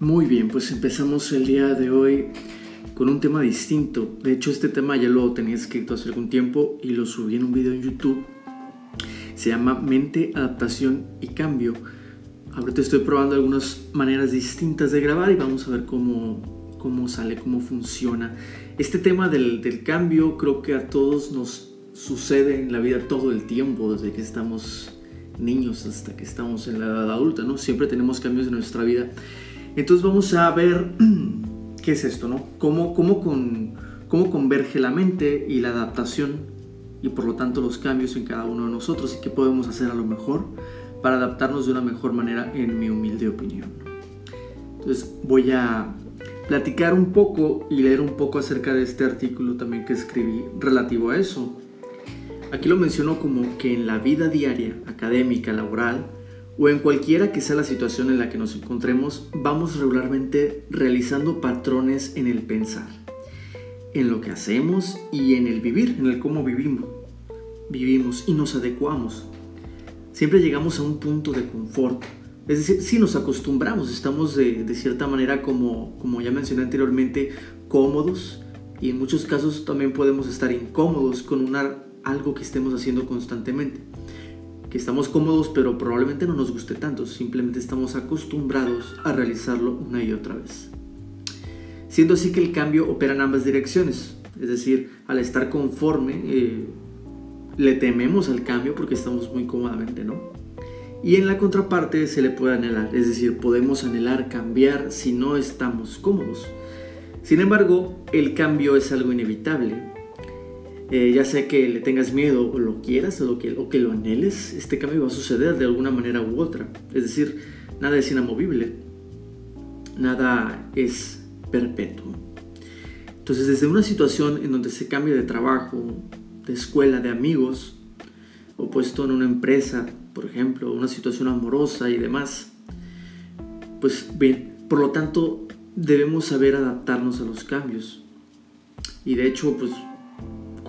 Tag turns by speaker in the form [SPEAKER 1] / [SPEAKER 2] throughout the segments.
[SPEAKER 1] Muy bien, pues empezamos el día de hoy con un tema distinto. De hecho, este tema ya lo tenía escrito hace algún tiempo y lo subí en un video en YouTube. Se llama Mente, Adaptación y Cambio. Ahorita estoy probando algunas maneras distintas de grabar y vamos a ver cómo, cómo sale, cómo funciona. Este tema del, del cambio creo que a todos nos sucede en la vida todo el tiempo, desde que estamos niños hasta que estamos en la edad adulta, ¿no? Siempre tenemos cambios en nuestra vida. Entonces vamos a ver qué es esto, ¿no? Cómo, cómo, con, cómo converge la mente y la adaptación y por lo tanto los cambios en cada uno de nosotros y qué podemos hacer a lo mejor para adaptarnos de una mejor manera en mi humilde opinión. Entonces voy a platicar un poco y leer un poco acerca de este artículo también que escribí relativo a eso. Aquí lo menciono como que en la vida diaria, académica, laboral, o en cualquiera que sea la situación en la que nos encontremos, vamos regularmente realizando patrones en el pensar, en lo que hacemos y en el vivir, en el cómo vivimos. Vivimos y nos adecuamos. Siempre llegamos a un punto de confort. Es decir, si nos acostumbramos, estamos de, de cierta manera como, ya mencioné anteriormente, cómodos y en muchos casos también podemos estar incómodos con una, algo que estemos haciendo constantemente que estamos cómodos pero probablemente no nos guste tanto, simplemente estamos acostumbrados a realizarlo una y otra vez. Siendo así que el cambio opera en ambas direcciones, es decir, al estar conforme, eh, le tememos al cambio porque estamos muy cómodamente, ¿no? Y en la contraparte se le puede anhelar, es decir, podemos anhelar cambiar si no estamos cómodos. Sin embargo, el cambio es algo inevitable eh, ya sea que le tengas miedo o lo quieras o, lo que, o que lo anheles, este cambio va a suceder de alguna manera u otra. Es decir, nada es inamovible, nada es perpetuo. Entonces, desde una situación en donde se cambia de trabajo, de escuela, de amigos, o puesto en una empresa, por ejemplo, una situación amorosa y demás, pues bien, por lo tanto, debemos saber adaptarnos a los cambios. Y de hecho, pues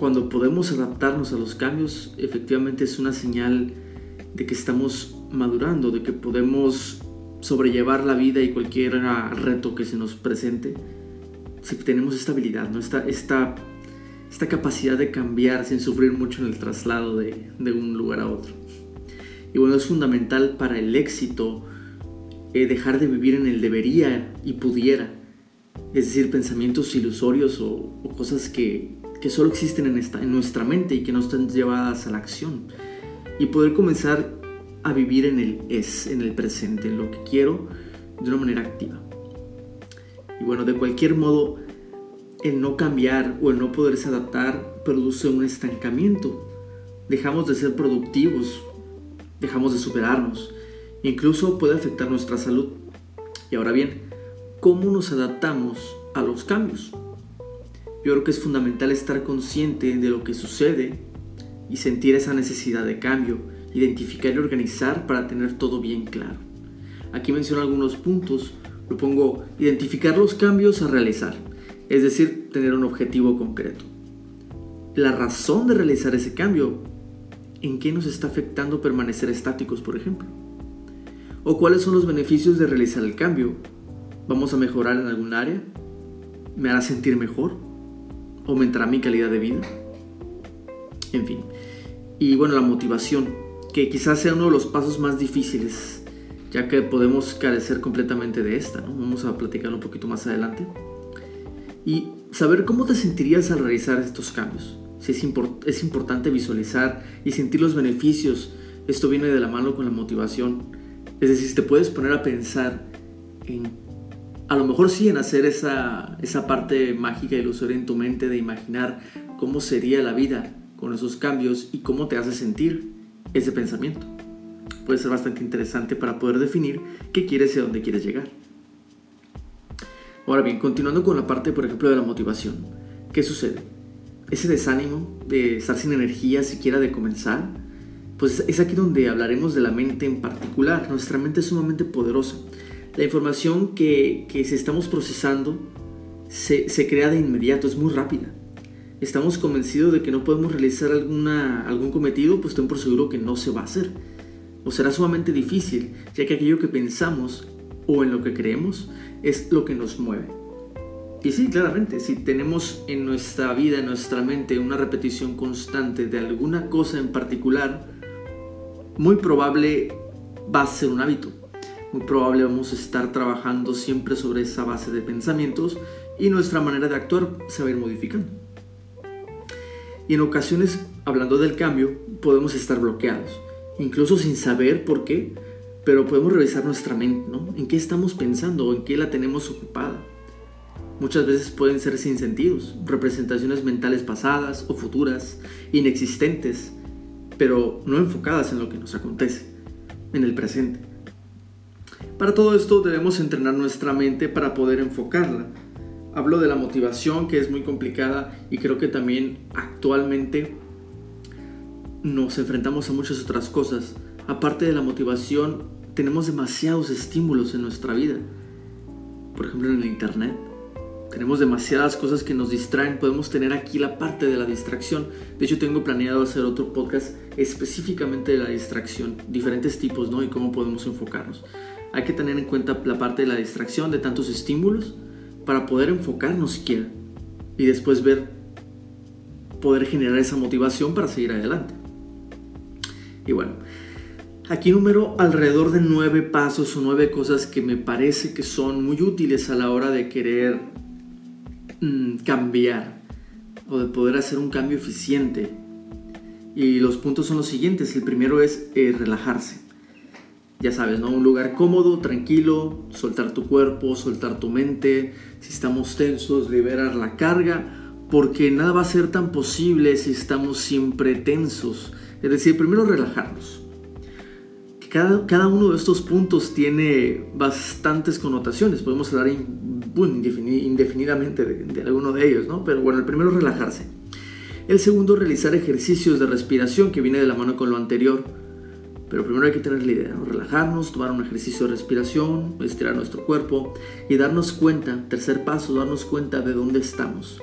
[SPEAKER 1] cuando podemos adaptarnos a los cambios, efectivamente es una señal de que estamos madurando, de que podemos sobrellevar la vida y cualquier reto que se nos presente, si tenemos esta habilidad, ¿no? esta, esta, esta capacidad de cambiar sin sufrir mucho en el traslado de, de un lugar a otro. Y bueno, es fundamental para el éxito eh, dejar de vivir en el debería y pudiera, es decir, pensamientos ilusorios o, o cosas que, que solo existen en, nuestra mente y que no están llevadas a la acción. Y poder comenzar a vivir en el es, en el presente, en lo que quiero, de una manera activa. Y bueno, de cualquier modo, el no cambiar o el no poderse adaptar produce un estancamiento. Dejamos de ser productivos, dejamos de superarnos, incluso puede afectar nuestra salud. Y ahora bien, ¿cómo nos adaptamos a los cambios? Yo creo que es fundamental estar consciente de lo que sucede y sentir esa necesidad de cambio, identificar y organizar para tener todo bien claro. Aquí menciono algunos puntos, lo pongo identificar los cambios a realizar, es decir, tener un objetivo concreto. La razón de realizar ese cambio, ¿en qué nos está afectando permanecer estáticos, por ejemplo? ¿O cuáles son los beneficios de realizar el cambio? ¿Vamos a mejorar en algún área? ¿Me hará sentir mejor? Aumentará mi calidad de vida. En fin. Y bueno, la motivación, que quizás sea uno de los pasos más difíciles, ya que podemos carecer completamente de esta, ¿no? Vamos a platicar un poquito más adelante. Y saber cómo te sentirías al realizar estos cambios. Si es, es importante visualizar y sentir los beneficios. Esto viene de la mano con la motivación. Es decir, si te puedes poner a pensar en a lo mejor sí en hacer esa, esa parte mágica ilusoria en tu mente de imaginar cómo sería la vida con esos cambios y cómo te hace sentir ese pensamiento. Puede ser bastante interesante para poder definir qué quieres y a dónde quieres llegar. Ahora bien, continuando con la parte, por ejemplo, de la motivación. ¿Qué sucede? Ese desánimo de estar sin energía siquiera de comenzar, pues es aquí donde hablaremos de la mente en particular. Nuestra mente es sumamente poderosa la información que, que estamos procesando se, se, crea de inmediato, es muy rápida. Estamos convencidos de que no podemos realizar alguna, algún cometido, pues ten por seguro que no se va a hacer. O será sumamente difícil, ya que aquello que pensamos o en lo que creemos es lo que nos mueve. Y sí, claramente, si tenemos en nuestra vida, en nuestra mente, una repetición constante de alguna cosa en particular, muy probable va a ser un hábito. Muy probable vamos a estar trabajando siempre sobre esa base de pensamientos y nuestra manera de actuar se va a ir modificando. Y en ocasiones, hablando del cambio, podemos estar bloqueados, incluso sin saber por qué, pero podemos revisar nuestra mente, ¿no? ¿En qué estamos pensando o en qué la tenemos ocupada? Muchas veces pueden ser sin sentidos, representaciones mentales pasadas o futuras, inexistentes, pero no enfocadas en lo que nos acontece, en el presente. Para todo esto debemos entrenar nuestra mente para poder enfocarla. Hablo de la motivación que es muy complicada y creo que también actualmente nos enfrentamos a muchas otras cosas. Aparte de la motivación, tenemos demasiados estímulos en nuestra vida. Por ejemplo, en el Internet. Tenemos demasiadas cosas que nos distraen. Podemos tener aquí la parte de la distracción. De hecho, tengo planeado hacer otro podcast específicamente de la distracción. Diferentes tipos, ¿no? Y cómo podemos enfocarnos. Hay que tener en cuenta la parte de la distracción de tantos estímulos para poder enfocarnos siquiera. Y después ver, poder generar esa motivación para seguir adelante. Y bueno, aquí número alrededor de nueve pasos o nueve cosas que me parece que son muy útiles a la hora de querer mm, cambiar o de poder hacer un cambio eficiente. Y los puntos son los siguientes. El primero es eh, relajarse. Ya sabes, ¿no? Un lugar cómodo, tranquilo, soltar tu cuerpo, soltar tu mente. Si estamos tensos, liberar la carga, porque nada va a ser tan posible si estamos siempre tensos es decir, primero relajarnos. Cada, cada uno de estos puntos tiene bastantes connotaciones. Podemos hablar indefinidamente de, de alguno de ellos, ¿no? Pero bueno, el primero relajarse. El segundo, realizar ejercicios de respiración que viene de la mano con lo anterior. Pero primero hay que tener la idea, relajarnos, tomar un ejercicio de respiración, estirar nuestro cuerpo y darnos cuenta, tercer paso, darnos cuenta de dónde estamos,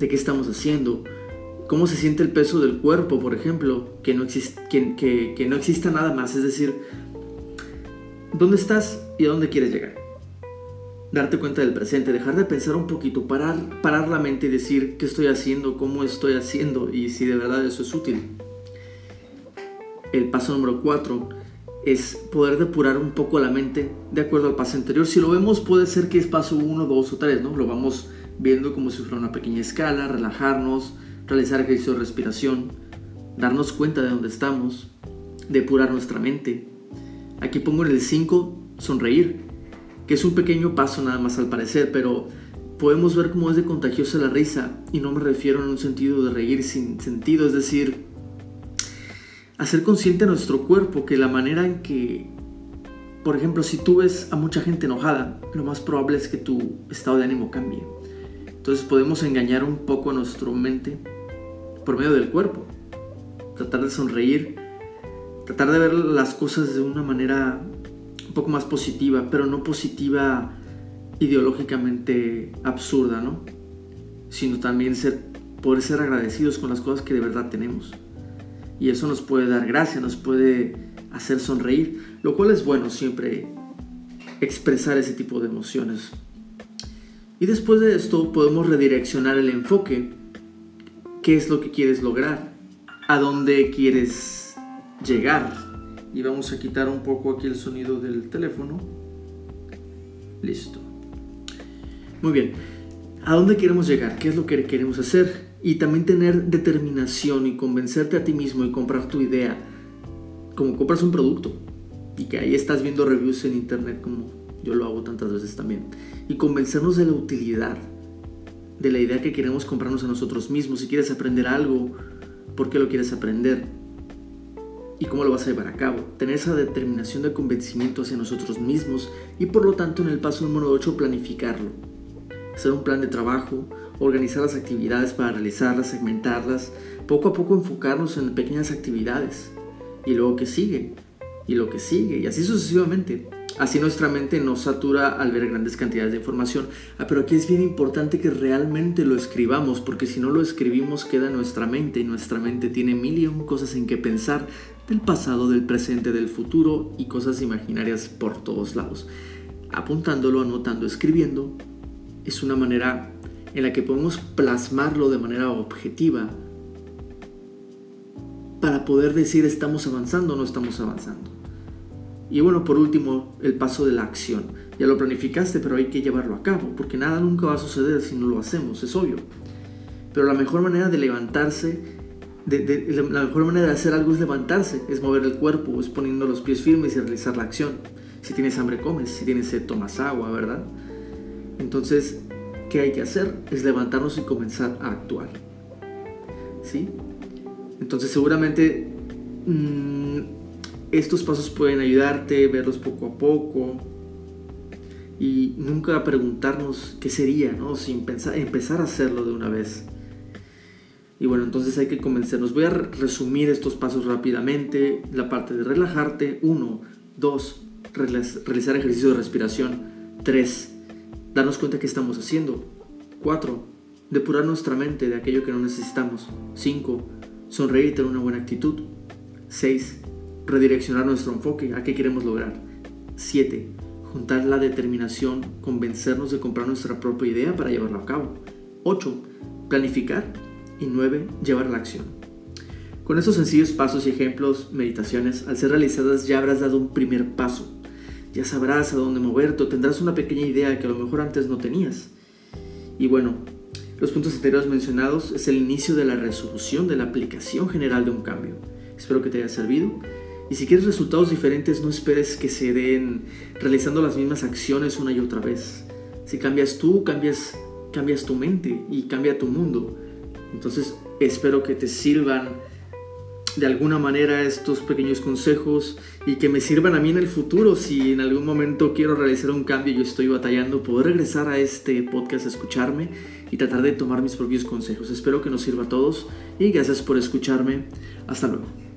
[SPEAKER 1] de qué estamos haciendo, cómo se siente el peso del cuerpo, por ejemplo, que no, exista nada más, es decir, dónde estás y a dónde quieres llegar. Darte cuenta del presente, dejar de pensar un poquito, parar, parar la mente y decir qué estoy haciendo, cómo estoy haciendo y si de verdad eso es útil. El paso número 4 es poder depurar un poco la mente de acuerdo al paso anterior. Si lo vemos puede ser que es paso 1, 2 o 3, ¿no? Lo vamos viendo como si fuera una pequeña escala, relajarnos, realizar ejercicio de respiración, darnos cuenta de dónde estamos, depurar nuestra mente. Aquí pongo en el 5, sonreír, que es un pequeño paso nada más al parecer, pero podemos ver cómo es de contagiosa la risa, y no me refiero en un sentido de reír sin sentido, es decir, hacer consciente nuestro cuerpo que la manera en que, por ejemplo, si tú ves a mucha gente enojada, lo más probable es que tu estado de ánimo cambie. Entonces podemos engañar un poco a nuestra mente por medio del cuerpo. Tratar de sonreír, tratar de ver las cosas de una manera un poco más positiva, pero no positiva ideológicamente absurda, ¿no? Sino también ser, poder ser agradecidos con las cosas que de verdad tenemos. Y eso nos puede dar gracia, nos puede hacer sonreír, lo cual es bueno siempre expresar ese tipo de emociones. Y después de esto podemos redireccionar el enfoque qué es lo que quieres lograr, a dónde quieres llegar. Y vamos a quitar un poco aquí el sonido del teléfono. Listo. Muy bien. ¿A dónde queremos llegar? ¿Qué es lo que queremos hacer? Y también tener determinación y convencerte a ti mismo y comprar tu idea. Como compras un producto. Y que ahí estás viendo reviews en internet como yo lo hago tantas veces también. Y convencernos de la utilidad de la idea que queremos comprarnos a nosotros mismos. Si quieres aprender algo, ¿por qué lo quieres aprender? ¿Y cómo lo vas a llevar a cabo? Tener esa determinación de convencimiento hacia nosotros mismos y por lo tanto en el paso número 8 planificarlo. Hacer un plan de trabajo, organizar las actividades para realizarlas, segmentarlas, poco a poco enfocarnos en pequeñas actividades y luego que sigue y lo que sigue y así sucesivamente. Así nuestra mente nos satura al ver grandes cantidades de información. Ah, pero aquí es bien importante que realmente lo escribamos, porque si no lo escribimos queda nuestra mente y nuestra mente tiene mil y un cosas en que pensar del pasado, del presente, del futuro y cosas imaginarias por todos lados. apuntándolo, anotando, escribiendo, es una manera en la que podemos plasmarlo de manera objetiva para poder decir estamos avanzando o no estamos avanzando. Y bueno, por último, el paso de la acción. Ya lo planificaste, pero hay que llevarlo a cabo, porque nada nunca va a suceder si no lo hacemos, es obvio. Pero la mejor manera de levantarse, la mejor manera de hacer algo es levantarse, es mover el cuerpo, es poniendo los pies firmes y realizar la acción. Si tienes hambre, comes, si tienes sed, tomas agua, ¿verdad? Entonces, ¿qué hay que hacer? Es levantarnos y comenzar a actuar. ¿Sí? Entonces, seguramente mmm, estos pasos pueden ayudarte, verlos poco a poco y nunca preguntarnos qué sería, ¿no? Sin pensar, empezar a hacerlo de una vez. Y bueno, entonces hay que convencernos. Voy a resumir estos pasos rápidamente. La parte de relajarte. Uno, dos, realizar ejercicio de respiración. Tres, darnos cuenta que estamos haciendo. Cuatro, depurar nuestra mente de aquello que no necesitamos. Cinco, sonreír y tener una buena actitud. Seis, redireccionar nuestro enfoque a qué queremos lograr. 7. Juntar la determinación, convencernos de comprar nuestra propia idea para llevarla a cabo. 8. Planificar. Y 9. Llevar la acción. Con estos sencillos pasos y ejemplos, meditaciones, al ser realizadas ya habrás dado un primer paso. Ya sabrás a dónde moverte o tendrás una pequeña idea que a lo mejor antes no tenías. Y bueno, los puntos anteriores mencionados es el inicio de la resolución de la aplicación general de un cambio. Espero que te haya servido y si quieres resultados diferentes, no esperes que se den realizando las mismas acciones una y otra vez. Si cambias tú, cambias, cambias tu mente y cambia tu mundo. Entonces espero que te sirvan de alguna manera estos pequeños consejos y que me sirvan a mí en el futuro si en algún momento quiero realizar un cambio y yo estoy batallando, poder regresar a este podcast a escucharme y tratar de tomar mis propios consejos. Espero que nos sirva a todos y gracias por escucharme. Hasta luego.